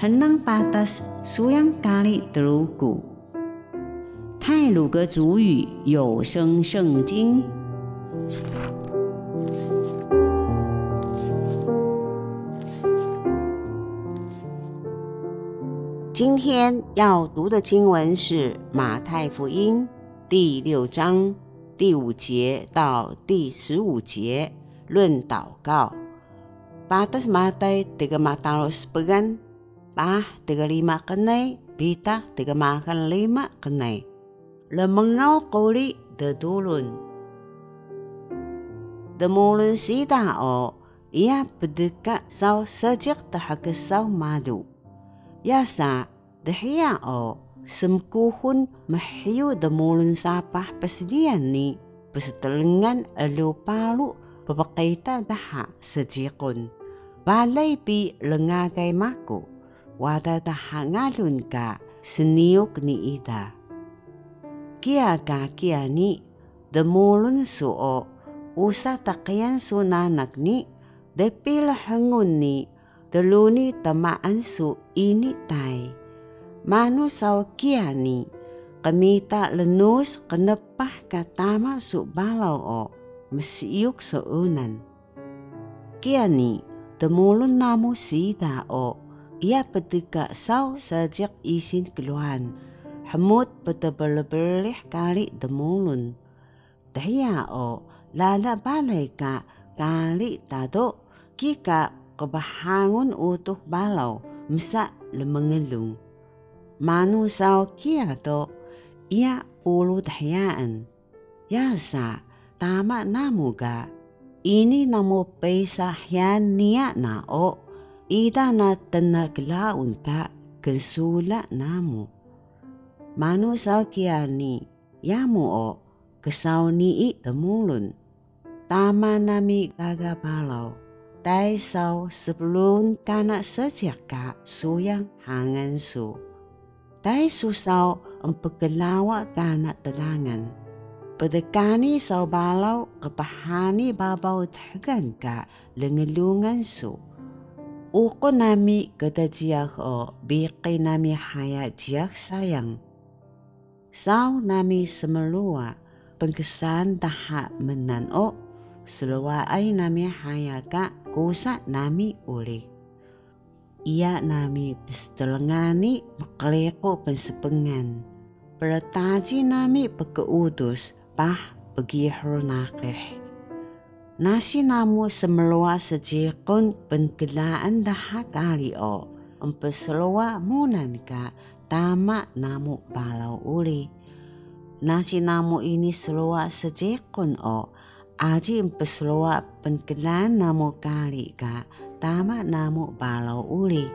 henang patas suyang kali terugu。泰鲁格族语有声圣经。今天要读的经文是马太福音第六章第五节到第十五节，论祷告。Patas Matai tiga matalos pegan, pah tiga lima kenai, bita tiga makan lima kenai. Lemengau koli de dulun. Demulun sida o, ia berdekat sau sejak tahakesau madu. Yasa, dahia o, semkuhun mahiu demulun sapah pesedian ni, pesetelengan elu palu papakaita daha sejikun. balay pi lengagay mako, wada tahangalun ka seniok ni ida. Kia ka kia ni, demulun suo, usa takyan su nanak ni, depila hangun ni, deluni tamaan su ini tay. Manu saw kia ni, kamita lenus kenepah katama su balau o, mesiyuk so unan. Kia ni, temulun namu sida o ia petika sau sejak isin keluhan hamut petebelebelih kali demulun. Daya o lala balai ka kali tado kika kebahangun utuh balau misa lemengelung. Manu sau kia to ia ulu dayaan. Yasa tama namu ga ini namo peisahyan niya na o ida na tanaglaun ka kensula namo. Manu kiani yamu o kesaw ni i temulun. Tama nami gagapalaw. Dai saw sebelum kana sejak suyang hangan su. Dai susaw ang pagkalawa kana talangan Pedekani sau balau kepahani babau tagan ka lengelungan su. Uko nami kata jiak o biki nami haya jiak sayang. Sau nami semelua pengkesan taha menan o selua ay nami haya ka kusa nami uli. Ia nami pestelengani makleko pensepengan. Pertaji nami pekeudus pah begihro nakeh. Nasi namu semelua sejikun pengkelaan daha kali o. Empeselua munan ka tama namu balau uli. Nasi namu ini selua sejikun o. Aji empeselua pengkelaan namu kali ka tama namu balau uli.